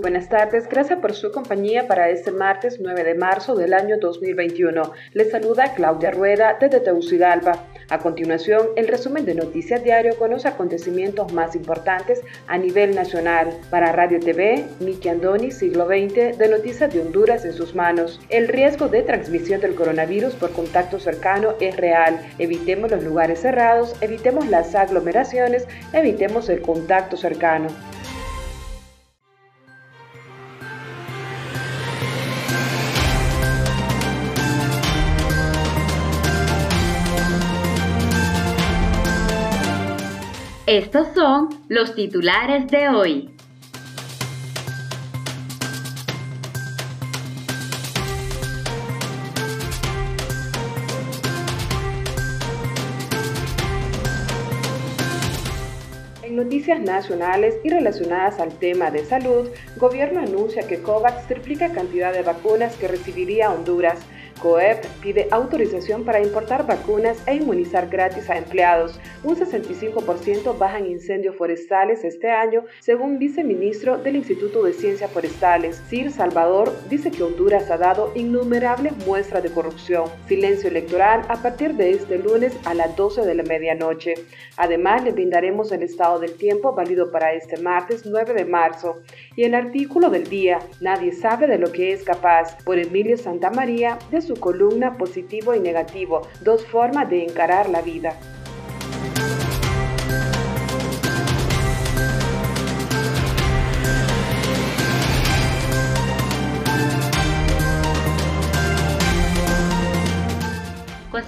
Buenas tardes, gracias por su compañía para este martes 9 de marzo del año 2021. Les saluda Claudia Rueda desde Tegucigalpa. A continuación, el resumen de Noticias Diario con los acontecimientos más importantes a nivel nacional. Para Radio TV, Miki Andoni, siglo XX, de Noticias de Honduras en sus manos. El riesgo de transmisión del coronavirus por contacto cercano es real. Evitemos los lugares cerrados, evitemos las aglomeraciones, evitemos el contacto cercano. Estos son los titulares de hoy. En noticias nacionales y relacionadas al tema de salud, gobierno anuncia que COVAX triplica cantidad de vacunas que recibiría Honduras. COEP pide autorización para importar vacunas e inmunizar gratis a empleados. Un 65% bajan incendios forestales este año, según viceministro del Instituto de Ciencias Forestales. Sir Salvador dice que Honduras ha dado innumerables muestras de corrupción. Silencio electoral a partir de este lunes a las 12 de la medianoche. Además, le brindaremos el estado del tiempo válido para este martes 9 de marzo. Y el artículo del día, Nadie sabe de lo que es capaz, por Emilio Santamaría, de su columna Positivo y Negativo, dos formas de encarar la vida.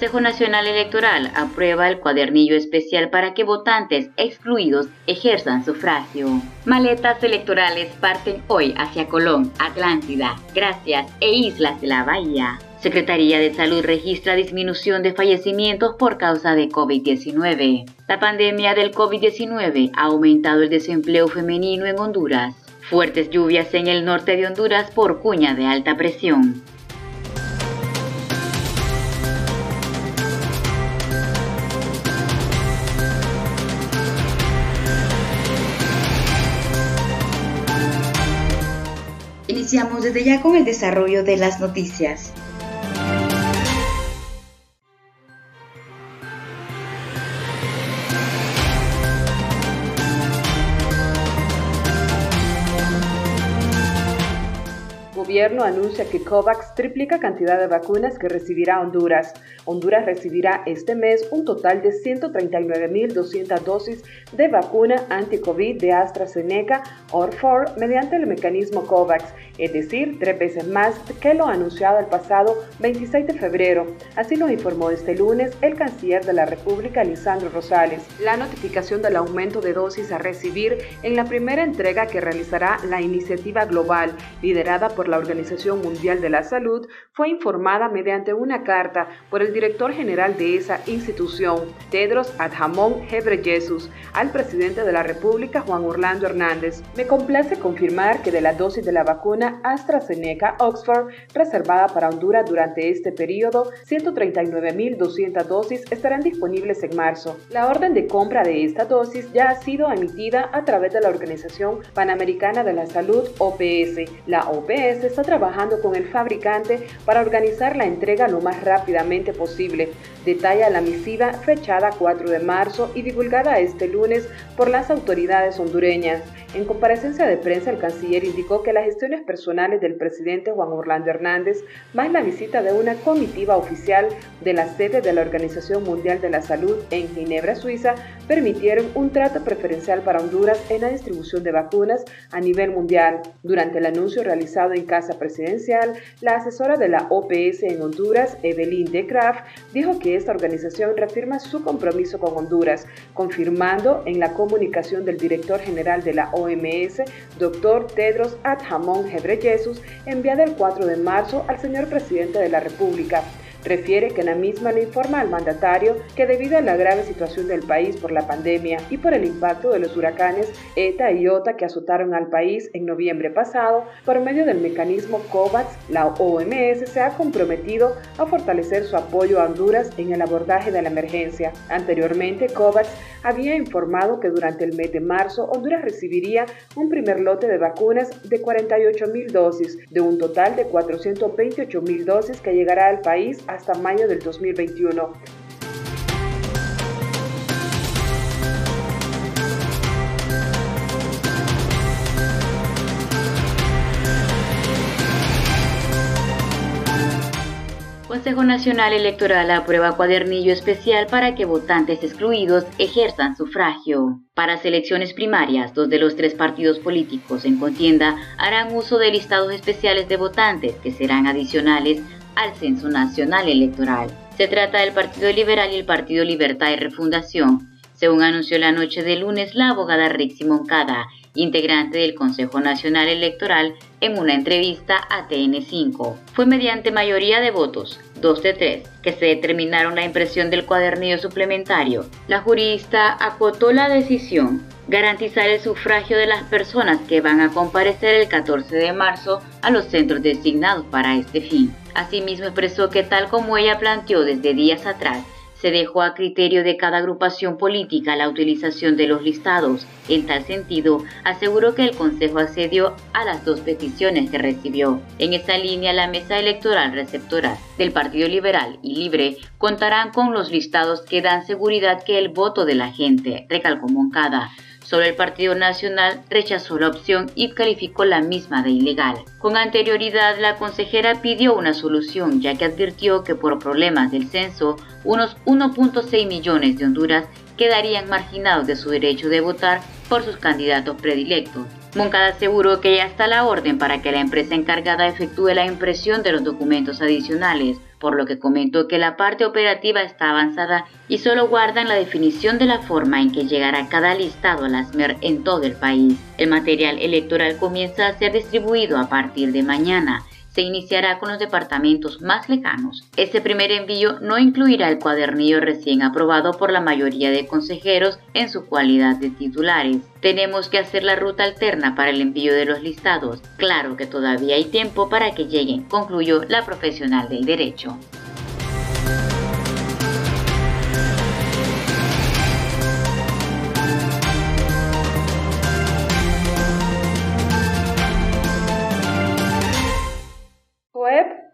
Consejo Nacional Electoral aprueba el cuadernillo especial para que votantes excluidos ejerzan sufragio. Maletas electorales parten hoy hacia Colón, Atlántida, Gracias e Islas de la Bahía. Secretaría de Salud registra disminución de fallecimientos por causa de COVID-19. La pandemia del COVID-19 ha aumentado el desempleo femenino en Honduras. Fuertes lluvias en el norte de Honduras por cuña de alta presión. Iniciamos desde ya con el desarrollo de las noticias. Gobierno anuncia que COVAX triplica cantidad de vacunas que recibirá Honduras. Honduras recibirá este mes un total de 139.200 dosis de vacuna anti-COVID de AstraZeneca or mediante el mecanismo COVAX, es decir, tres veces más que lo anunciado el pasado 26 de febrero. Así lo informó este lunes el canciller de la República, Lisandro Rosales. La notificación del aumento de dosis a recibir en la primera entrega que realizará la iniciativa global, liderada por la Organización Mundial de la Salud, fue informada mediante una carta por el director general de esa institución, Tedros Adhanom Ghebreyesus, al presidente de la República, Juan Orlando Hernández. Me complace confirmar que de la dosis de la vacuna AstraZeneca Oxford reservada para Honduras durante este periodo, 139.200 dosis estarán disponibles en marzo. La orden de compra de esta dosis ya ha sido emitida a través de la Organización Panamericana de la Salud, OPS. La OPS está trabajando con el fabricante para organizar la entrega lo más rápidamente posible. Detalla la misiva fechada 4 de marzo y divulgada este lunes por las autoridades hondureñas. En comparecencia de prensa, el canciller indicó que las gestiones personales del presidente Juan Orlando Hernández, más la visita de una comitiva oficial de la sede de la Organización Mundial de la Salud en Ginebra, Suiza, permitieron un trato preferencial para Honduras en la distribución de vacunas a nivel mundial. Durante el anuncio realizado en Casa Presidencial, la asesora de la OPS en Honduras, Evelyn de Graaf, dijo que esta organización reafirma su compromiso con Honduras, confirmando en la comunicación del director general de la OMS, doctor Tedros Ghebreyesus, enviada el 4 de marzo al señor presidente de la República. Refiere que la misma le informa al mandatario que debido a la grave situación del país por la pandemia y por el impacto de los huracanes ETA y OTA que azotaron al país en noviembre pasado, por medio del mecanismo COVAX, la OMS se ha comprometido a fortalecer su apoyo a Honduras en el abordaje de la emergencia. Anteriormente, COVAX había informado que durante el mes de marzo Honduras recibiría un primer lote de vacunas de 48 mil dosis, de un total de 428 mil dosis que llegará al país hasta mayo del 2021. Consejo Nacional Electoral aprueba cuadernillo especial para que votantes excluidos ejerzan sufragio. Para selecciones primarias, dos de los tres partidos políticos en contienda harán uso de listados especiales de votantes que serán adicionales al Censo Nacional Electoral. Se trata del Partido Liberal y el Partido Libertad y Refundación, según anunció la noche de lunes la abogada Rixi Moncada, integrante del Consejo Nacional Electoral, en una entrevista a TN5. Fue mediante mayoría de votos, 2 de 3, que se determinaron la impresión del cuadernillo suplementario. La jurista acotó la decisión garantizar el sufragio de las personas que van a comparecer el 14 de marzo a los centros designados para este fin. Asimismo expresó que tal como ella planteó desde días atrás, se dejó a criterio de cada agrupación política la utilización de los listados. En tal sentido, aseguró que el Consejo accedió a las dos peticiones que recibió. En esta línea, la mesa electoral receptora del Partido Liberal y Libre contarán con los listados que dan seguridad que el voto de la gente, recalcó Moncada, Solo el Partido Nacional rechazó la opción y calificó la misma de ilegal. Con anterioridad, la consejera pidió una solución, ya que advirtió que por problemas del censo, unos 1.6 millones de Honduras quedarían marginados de su derecho de votar por sus candidatos predilectos. Moncada aseguró que ya está la orden para que la empresa encargada efectúe la impresión de los documentos adicionales, por lo que comentó que la parte operativa está avanzada y solo guardan la definición de la forma en que llegará cada listado a la SMER en todo el país. El material electoral comienza a ser distribuido a partir de mañana se iniciará con los departamentos más lejanos. Este primer envío no incluirá el cuadernillo recién aprobado por la mayoría de consejeros en su cualidad de titulares. Tenemos que hacer la ruta alterna para el envío de los listados. Claro que todavía hay tiempo para que lleguen, concluyó la profesional del derecho.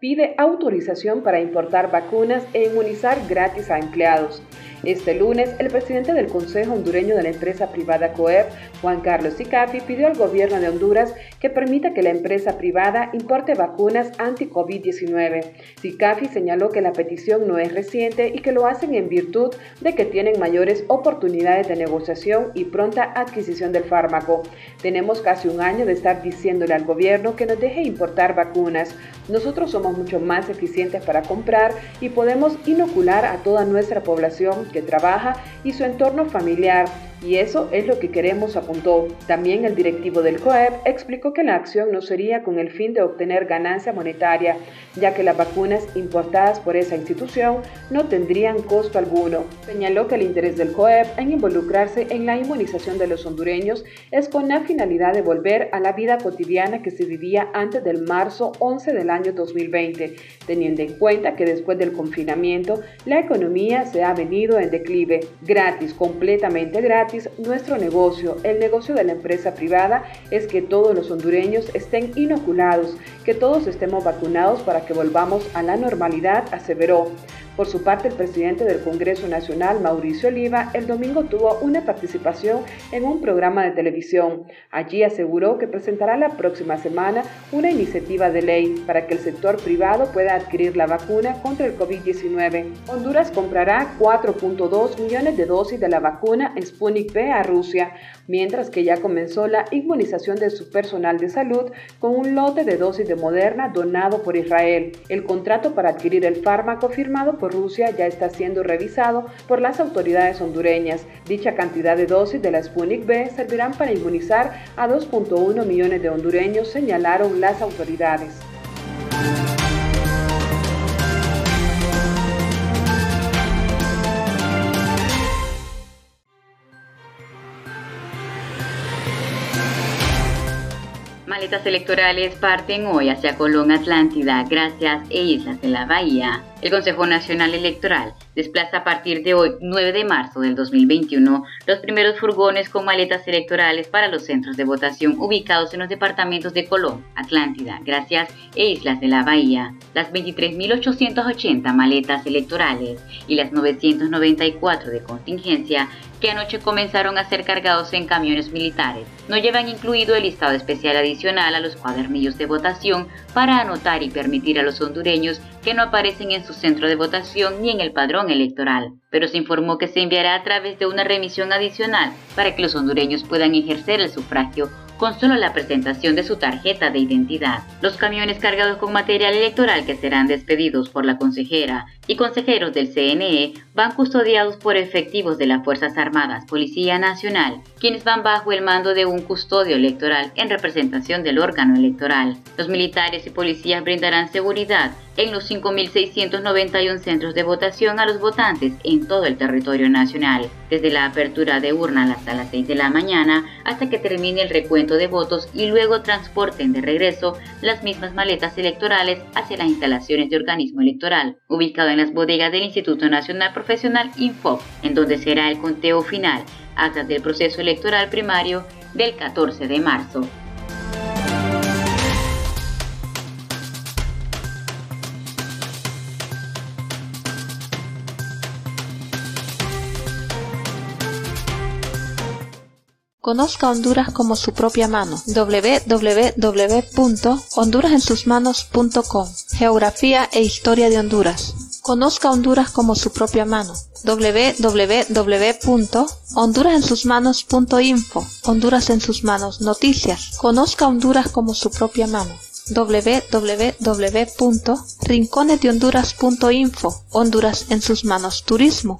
Pide autorización para importar vacunas e inmunizar gratis a empleados. Este lunes, el presidente del Consejo Hondureño de la empresa privada COEP, Juan Carlos Sicafi, pidió al gobierno de Honduras que permita que la empresa privada importe vacunas anti-COVID-19. Sicafi señaló que la petición no es reciente y que lo hacen en virtud de que tienen mayores oportunidades de negociación y pronta adquisición del fármaco. Tenemos casi un año de estar diciéndole al gobierno que nos deje importar vacunas. Nosotros somos mucho más eficientes para comprar y podemos inocular a toda nuestra población que trabaja y su entorno familiar. Y eso es lo que queremos, apuntó. También el directivo del COEP explicó que la acción no sería con el fin de obtener ganancia monetaria, ya que las vacunas importadas por esa institución no tendrían costo alguno. Señaló que el interés del COEP en involucrarse en la inmunización de los hondureños es con la finalidad de volver a la vida cotidiana que se vivía antes del marzo 11 del año 2020, teniendo en cuenta que después del confinamiento la economía se ha venido en declive. Gratis, completamente gratis, nuestro negocio, el negocio de la empresa privada, es que todos los hondureños estén inoculados, que todos estemos vacunados para que volvamos a la normalidad, aseveró. Por su parte, el presidente del Congreso Nacional, Mauricio Oliva, el domingo tuvo una participación en un programa de televisión. Allí aseguró que presentará la próxima semana una iniciativa de ley para que el sector privado pueda adquirir la vacuna contra el COVID-19. Honduras comprará 4.2 millones de dosis de la vacuna Sputnik V a Rusia, mientras que ya comenzó la inmunización de su personal de salud con un lote de dosis de Moderna donado por Israel. El contrato para adquirir el fármaco firmado por Rusia ya está siendo revisado por las autoridades hondureñas. Dicha cantidad de dosis de la Sputnik B servirán para inmunizar a 2.1 millones de hondureños, señalaron las autoridades. maletas electorales parten hoy hacia Colón Atlántida, Gracias e Islas de la Bahía. El Consejo Nacional Electoral desplaza a partir de hoy, 9 de marzo del 2021, los primeros furgones con maletas electorales para los centros de votación ubicados en los departamentos de Colón, Atlántida, Gracias e Islas de la Bahía. Las 23.880 maletas electorales y las 994 de contingencia que anoche comenzaron a ser cargados en camiones militares. No llevan incluido el listado especial adicional a los cuadernillos de votación para anotar y permitir a los hondureños no aparecen en su centro de votación ni en el padrón electoral, pero se informó que se enviará a través de una remisión adicional para que los hondureños puedan ejercer el sufragio con solo la presentación de su tarjeta de identidad. Los camiones cargados con material electoral que serán despedidos por la consejera y consejeros del CNE van custodiados por efectivos de las Fuerzas Armadas, Policía Nacional, quienes van bajo el mando de un custodio electoral en representación del órgano electoral. Los militares y policías brindarán seguridad en los 5.691 centros de votación a los votantes en todo el territorio nacional, desde la apertura de urnas hasta las 6 de la mañana hasta que termine el recuento de votos y luego transporten de regreso las mismas maletas electorales hacia las instalaciones de organismo electoral, ubicado en las bodegas del Instituto Nacional Profesional Info, en donde será el conteo final, hasta del proceso electoral primario del 14 de marzo. Conozca Honduras como su propia mano. www.hondurasensusmanos.com Geografía e historia de Honduras. Conozca Honduras como su propia mano. www.hondurasensusmanos.info Honduras en sus manos. Noticias. Conozca Honduras como su propia mano www.rinconesdehonduras.info Honduras en sus manos. Turismo.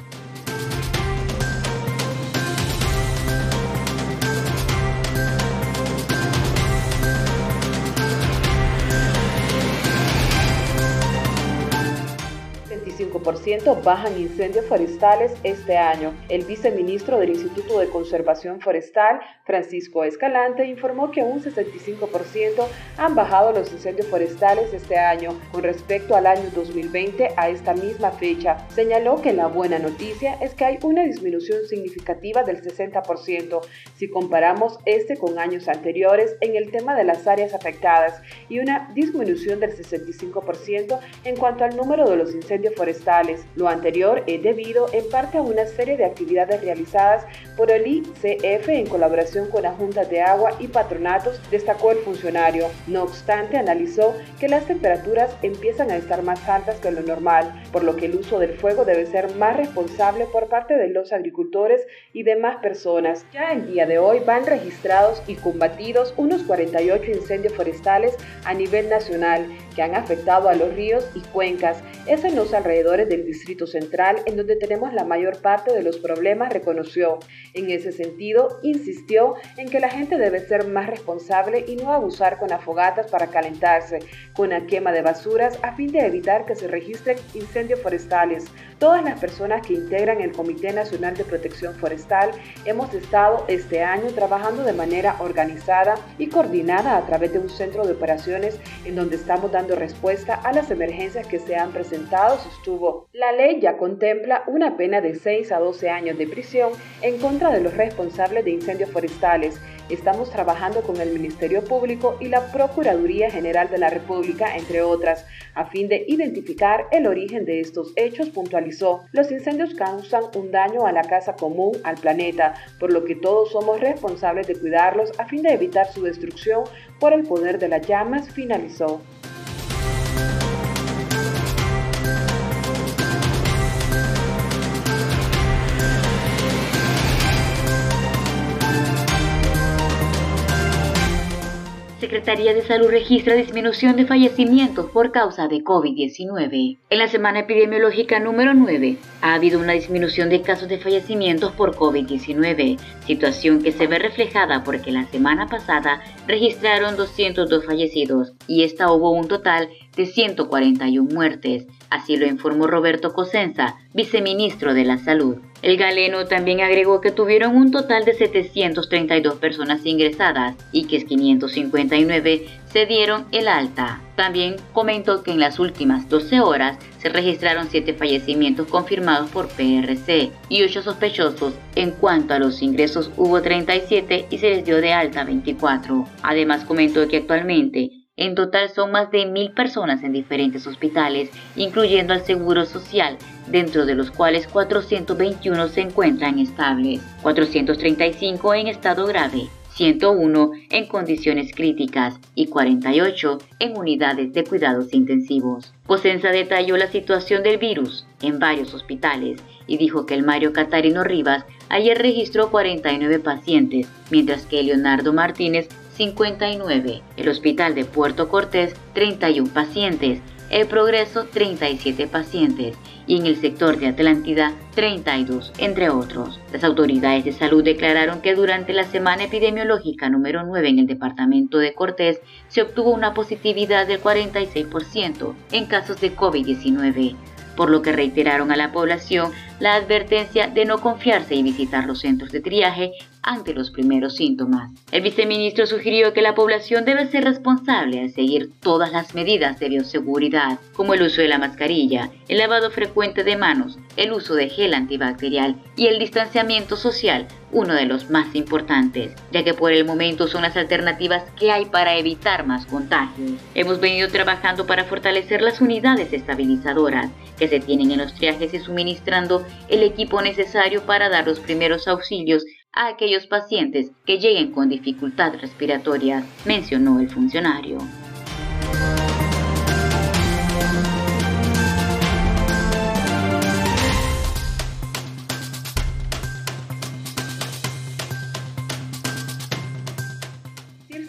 25% bajan incendios forestales este año. El viceministro del Instituto de Conservación Forestal, Francisco Escalante, informó que un 65% han bajado los incendios forestales este año con respecto al año 2020 a esta misma fecha. Señaló que la buena noticia es que hay una disminución significativa del 60% si comparamos este con años anteriores en el tema de las áreas afectadas y una disminución del 65% en cuanto al número de los incendios forestales Lo anterior es debido en parte a una serie de actividades realizadas por el ICF en colaboración con la Junta de Agua y Patronatos, destacó el funcionario. No obstante, analizó que las temperaturas empiezan a estar más altas que lo normal, por lo que el uso del fuego debe ser más responsable por parte de los agricultores y demás personas. Ya el día de hoy van registrados y combatidos unos 48 incendios forestales a nivel nacional que han afectado a los ríos y cuencas. Es en los alrededores del Distrito Central en donde tenemos la mayor parte de los problemas, reconoció. En ese sentido, insistió en que la gente debe ser más responsable y no abusar con afogatas para calentarse, con la quema de basuras a fin de evitar que se registren incendios forestales. Todas las personas que integran el Comité Nacional de Protección Forestal hemos estado este año trabajando de manera organizada y coordinada a través de un centro de operaciones en donde estamos dando respuesta a las emergencias que se han presentado, sostuvo. La ley ya contempla una pena de 6 a 12 años de prisión en contra de los responsables de incendios forestales Estamos trabajando con el Ministerio Público y la Procuraduría General de la República, entre otras, a fin de identificar el origen de estos hechos, Los incendios causan un daño a la casa común, al planeta, por lo que todos somos responsables de cuidarlos a fin de evitar su destrucción por el poder de las llamas, finalizó. Secretaría de Salud registra disminución de fallecimientos por causa de COVID-19. En la semana epidemiológica número 9 ha habido una disminución de casos de fallecimientos por COVID-19, situación que se ve reflejada porque la semana pasada registraron 202 fallecidos y esta hubo un total de 141 muertes, así lo informó Roberto Cosenza, viceministro de la Salud. El galeno también agregó que tuvieron un total de 732 personas ingresadas y que 559 se dieron el alta. También comentó que en las últimas 12 horas se registraron 7 fallecimientos confirmados por PRC y 8 sospechosos. En cuanto a los ingresos hubo 37 y se les dio de alta 24. Además comentó que actualmente en total son más de mil personas en diferentes hospitales, incluyendo al Seguro Social, dentro de los cuales 421 se encuentran estables, 435 en estado grave, 101 en condiciones críticas y 48 en unidades de cuidados intensivos. Cosenza detalló la situación del virus en varios hospitales y dijo que el Mario Catarino Rivas ayer registró 49 pacientes, mientras que Leonardo Martínez 59, el Hospital de Puerto Cortés 31 pacientes, el Progreso 37 pacientes. Y en el sector de Atlántida 32, entre otros. Las autoridades de salud declararon que durante la semana epidemiológica número 9 en el departamento de Cortés se obtuvo una positividad del 46% en casos de COVID-19 por lo que reiteraron a la población la advertencia de no confiarse y visitar los centros de triaje ante los primeros síntomas. El viceministro sugirió que la población debe ser responsable al seguir todas las medidas de bioseguridad, como el uso de la mascarilla, el lavado frecuente de manos, el uso de gel antibacterial y el distanciamiento social, uno de los más importantes, ya que por el momento son las alternativas que hay para evitar más contagios. Hemos venido trabajando para fortalecer las unidades estabilizadoras que se tienen en los triajes y suministrando el equipo necesario para dar los primeros auxilios a aquellos pacientes que lleguen con dificultad respiratoria, mencionó el funcionario.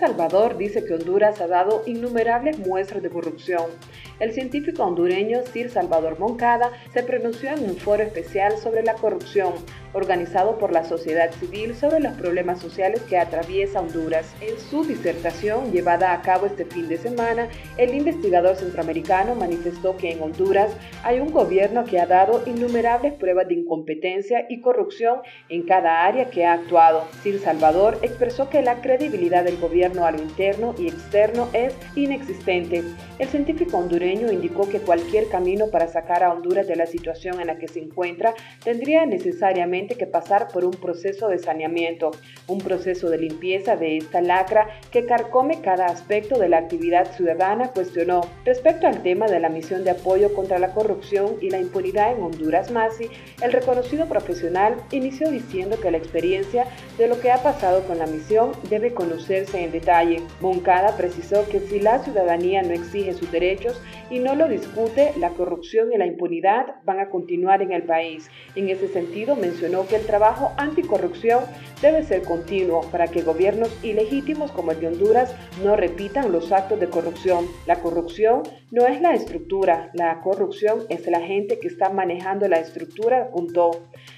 Salvador dice que Honduras ha dado innumerables muestras de corrupción. El científico hondureño Sir Salvador Moncada se pronunció en un foro especial sobre la corrupción, organizado por la sociedad civil sobre los problemas sociales que atraviesa Honduras. En su disertación llevada a cabo este fin de semana, el investigador centroamericano manifestó que en Honduras hay un gobierno que ha dado innumerables pruebas de incompetencia y corrupción en cada área que ha actuado. Sir Salvador expresó que la credibilidad del gobierno a lo interno y externo es inexistente. El científico hondureño indicó que cualquier camino para sacar a Honduras de la situación en la que se encuentra tendría necesariamente necesariamente que pasar por un proceso de saneamiento, un proceso de limpieza de esta lacra que carcome cada aspecto de la actividad ciudadana, cuestionó. Respecto al tema de la misión de apoyo contra la corrupción y la impunidad en Honduras Masi, el reconocido profesional inició diciendo que la experiencia de lo que ha pasado con la misión debe conocerse en detalle. Moncada precisó que si la ciudadanía no exige sus derechos y no lo discute, la corrupción y la impunidad van a continuar en el país. En ese sentido, mencionó que el trabajo anticorrupción debe ser continuo para que gobiernos ilegítimos como el de Honduras no repitan los actos de corrupción. La corrupción no es la estructura, la corrupción es la gente que está manejando la estructura, apuntó.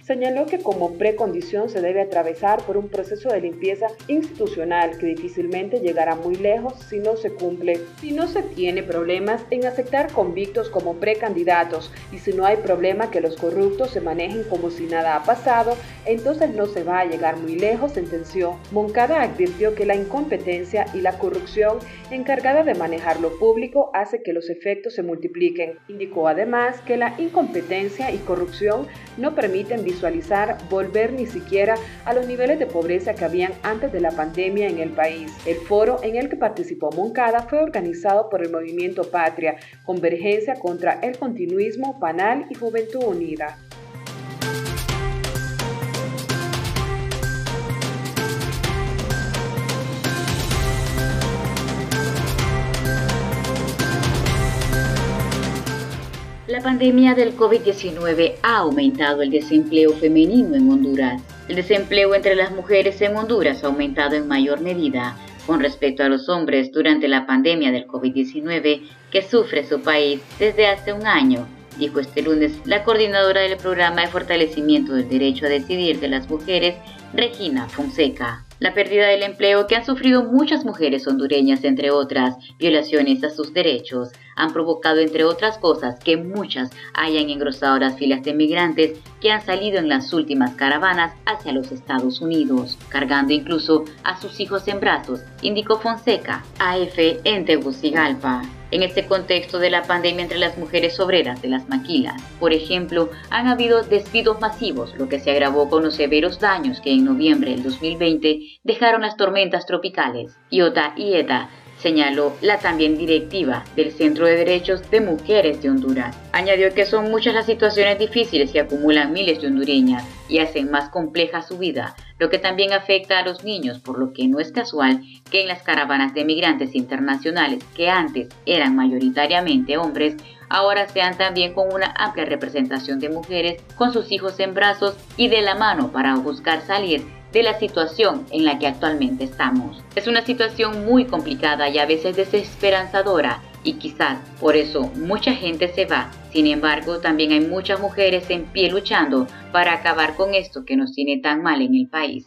Señaló que como precondición se debe atravesar por un proceso de limpieza institucional que difícilmente llegará muy lejos si no se cumple, si no se tiene problemas en aceptar convictos como precandidatos y si no hay problema que los corruptos se manejen como si nada ha pasado, entonces no se va a llegar muy lejos, sentenció. Moncada advirtió que la incompetencia y la corrupción encargada de manejar lo público hace que los efectos se multipliquen. Indicó además que la incompetencia y corrupción no permiten visualizar volver ni siquiera a los niveles de pobreza que habían antes de la pandemia en el país. El foro en el que participó Moncada fue organizado por el movimiento Patria, Convergencia contra el Continuismo, Panal y Juventud Unida. La pandemia del COVID-19 ha aumentado el desempleo femenino en Honduras. El desempleo entre las mujeres en Honduras ha aumentado en mayor medida con respecto a los hombres durante la pandemia del COVID-19 que sufre su país desde hace un año, dijo este lunes la coordinadora del programa de fortalecimiento del derecho a decidir de las mujeres, Regina Fonseca. La pérdida del empleo que han sufrido muchas mujeres hondureñas, entre otras violaciones a sus derechos, han provocado, entre otras cosas, que muchas hayan engrosado las filas de migrantes que han salido en las últimas caravanas hacia los Estados Unidos, cargando incluso a sus hijos en brazos, indicó Fonseca, AF en Tegucigalpa. En este contexto de la pandemia entre las mujeres obreras de las maquilas, por ejemplo, han habido despidos masivos, lo que se agravó con los severos daños que en noviembre del 2020 dejaron las tormentas tropicales. Iota y ETA señaló la también directiva del Centro de Derechos de Mujeres de Honduras. Añadió que son muchas las situaciones difíciles que acumulan miles de hondureñas y hacen más compleja su vida, lo que también afecta a los niños, por lo que no es casual que en las caravanas de migrantes internacionales, que antes eran mayoritariamente hombres, ahora sean también con una amplia representación de mujeres con sus hijos en brazos y de la mano para buscar salir de la situación en la que actualmente estamos. Es una situación muy complicada y a veces desesperanzadora y quizás por eso mucha gente se va. Sin embargo, también hay muchas mujeres en pie luchando para acabar con esto que nos tiene tan mal en el país.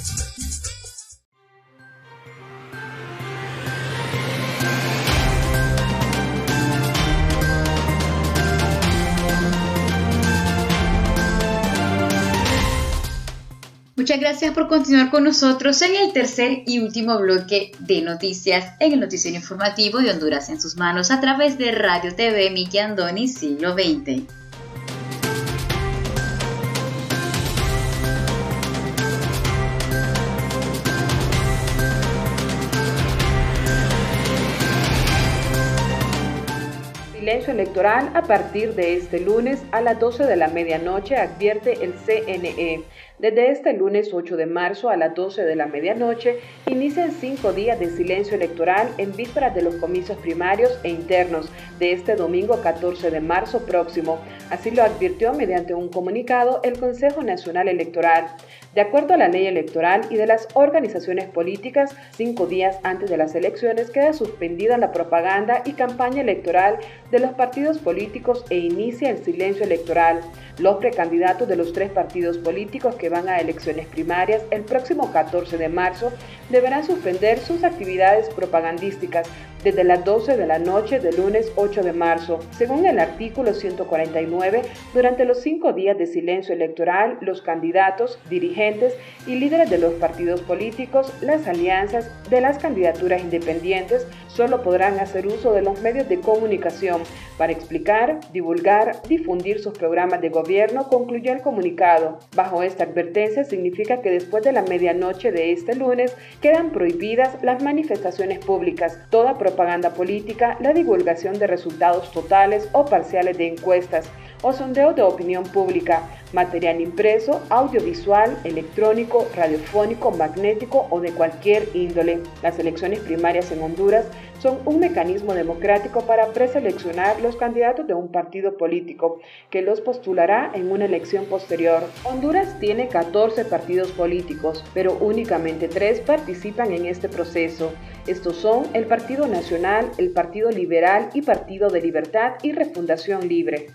gracias por continuar con nosotros en el tercer y último bloque de noticias en el noticiero informativo de Honduras en sus manos a través de Radio TV Miki Andoni Siglo XX. Silencio electoral a partir de este lunes a las 12 de la medianoche, advierte el CNE. Desde este lunes 8 de marzo a las 12 de la medianoche inician cinco días de silencio electoral en vísperas de los comicios primarios e internos de este domingo 14 de marzo próximo. Así lo advirtió mediante un comunicado el Consejo Nacional Electoral. De acuerdo a la ley electoral y de las organizaciones políticas, cinco días antes de las elecciones queda suspendida la propaganda y campaña electoral de los partidos políticos e inicia el silencio electoral. Los precandidatos de los tres partidos políticos que van a elecciones primarias el próximo 14 de marzo deberán suspender sus actividades propagandísticas desde las 12 de la noche del lunes 8 de marzo. Según el artículo 149, durante los cinco días de silencio electoral, los candidatos, dirigentes y líderes de los partidos políticos, las alianzas de las candidaturas independientes, solo podrán hacer uso de los medios de comunicación para explicar, divulgar, difundir sus programas de gobierno, concluyó el comunicado. Bajo esta advertencia significa que después de la medianoche de este lunes quedan prohibidas las manifestaciones públicas, toda propaganda política, la divulgación de resultados totales o parciales de encuestas o sondeo de opinión pública, material impreso, audiovisual, electrónico, radiofónico, magnético o de cualquier índole. Las elecciones primarias en Honduras son un mecanismo democrático para preseleccionar los candidatos de un partido político que los postulará en una elección posterior. Honduras tiene 14 partidos políticos, pero únicamente tres participan en este proceso. Estos son el Partido Nacional, el Partido Liberal y Partido de Libertad y Refundación Libre.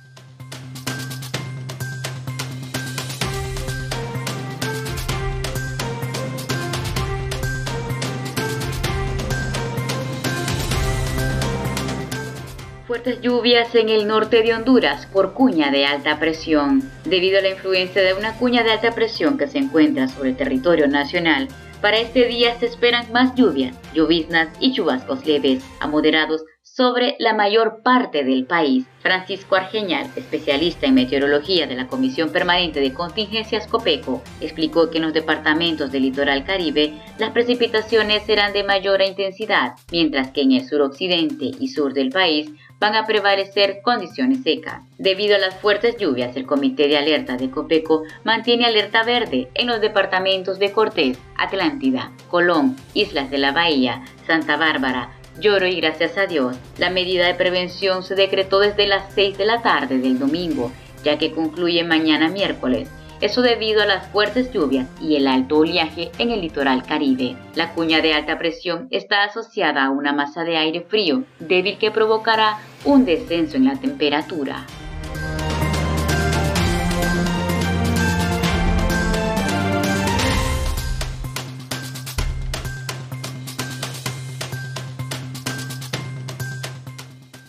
Fuertes lluvias en el norte de Honduras por cuña de alta presión. Debido a la influencia de una cuña de alta presión que se encuentra sobre el territorio nacional, para este día se esperan más lluvias, lloviznas y chubascos leves a moderados sobre la mayor parte del país. Francisco Argeñal, especialista en meteorología de la Comisión Permanente de Contingencias COPECO, explicó que en los departamentos del litoral caribe las precipitaciones serán de mayor intensidad, mientras que en el suroccidente y sur del país van a prevalecer condiciones secas. Debido a las fuertes lluvias, el Comité de Alerta de Copeco mantiene alerta verde en los departamentos de Cortés, Atlántida, Colón, Islas de la Bahía, Santa Bárbara, Lloro y gracias a Dios, la medida de prevención se decretó desde las 6 de la tarde del domingo, ya que concluye mañana miércoles eso debido a las fuertes lluvias y el alto oleaje en el litoral caribe. La cuña de alta presión está asociada a una masa de aire frío débil que provocará un descenso en la temperatura.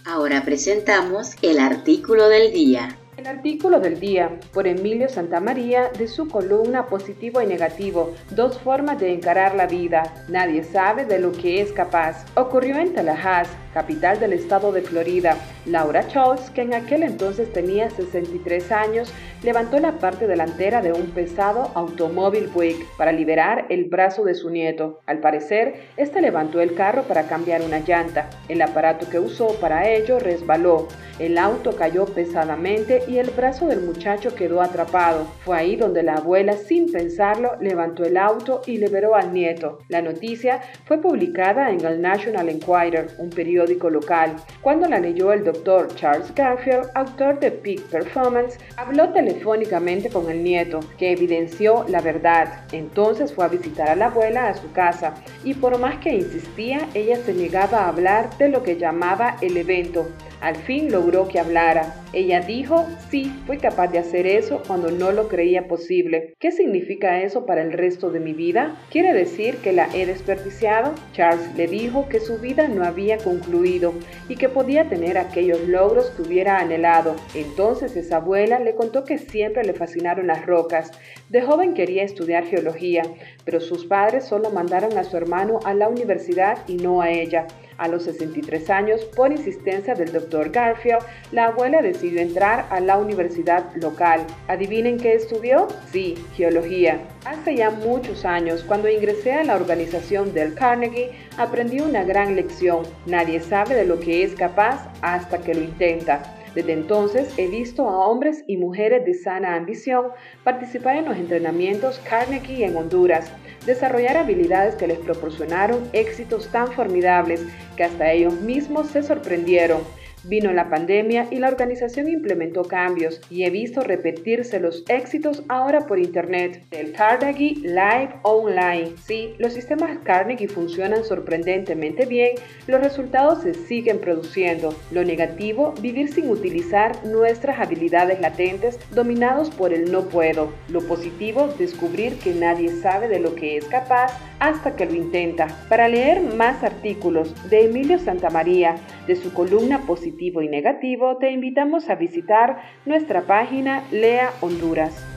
Ahora presentamos el artículo del día. Artículo del día por Emilio Santamaría de su columna Positivo y Negativo, dos formas de encarar la vida. Nadie sabe de lo que es capaz. Ocurrió en Tallahassee, capital del estado de Florida. Laura Charles, que en aquel entonces tenía 63 años, levantó la parte delantera de un pesado automóvil Buick para liberar el brazo de su nieto. Al parecer, este levantó el carro para cambiar una llanta. El aparato que usó para ello resbaló. El auto cayó pesadamente y el brazo del muchacho quedó atrapado. Fue ahí donde la abuela, sin pensarlo, levantó el auto y liberó al nieto. La noticia fue publicada en el National Enquirer, un periódico local. Cuando la leyó el doctor Charles Garfield, autor de Peak Performance, habló telefónicamente con el nieto, que evidenció la verdad. Entonces fue a visitar a la abuela a su casa y por más que insistía, ella se negaba a hablar de lo que llamaba el evento. Al fin logró que hablara. Ella dijo, sí, fui capaz de hacer eso cuando no lo creía posible. ¿Qué significa eso para el resto de mi vida? ¿Quiere decir que la he desperdiciado? Charles le dijo que su vida no había concluido y que podía tener aquellos logros que hubiera anhelado. Entonces esa abuela le contó que siempre le fascinaron las rocas. De joven quería estudiar geología, pero sus padres solo mandaron a su hermano a la universidad y no a ella. A los 63 años, por insistencia del doctor Garfield, la abuela decidió entrar a la universidad local. ¿Adivinen qué estudió? Sí, geología. Hace ya muchos años, cuando ingresé a la organización del Carnegie, aprendí una gran lección. Nadie sabe de lo que es capaz hasta que lo intenta. Desde entonces he visto a hombres y mujeres de sana ambición participar en los entrenamientos Carnegie en Honduras, desarrollar habilidades que les proporcionaron éxitos tan formidables que hasta ellos mismos se sorprendieron. Vino la pandemia y la organización implementó cambios y he visto repetirse los éxitos ahora por Internet. El Carnegie Live Online. Sí, los sistemas Carnegie funcionan sorprendentemente bien, los resultados se siguen produciendo. Lo negativo, vivir sin utilizar nuestras habilidades latentes dominados por el no puedo. Lo positivo, descubrir que nadie sabe de lo que es capaz hasta que lo intenta. Para leer más artículos de Emilio Santamaría, de su columna positivo y negativo, te invitamos a visitar nuestra página Lea Honduras.